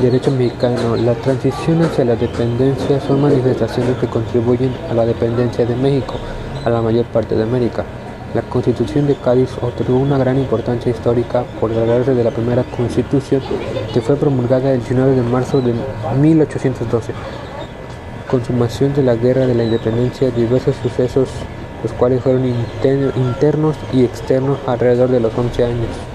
Derecho mexicano. La transición hacia la dependencia son manifestaciones que contribuyen a la dependencia de México a la mayor parte de América. La Constitución de Cádiz otorgó una gran importancia histórica por tratarse de la primera constitución que fue promulgada el 19 de marzo de 1812. Consumación de la Guerra de la Independencia, diversos sucesos, los cuales fueron internos y externos alrededor de los 11 años.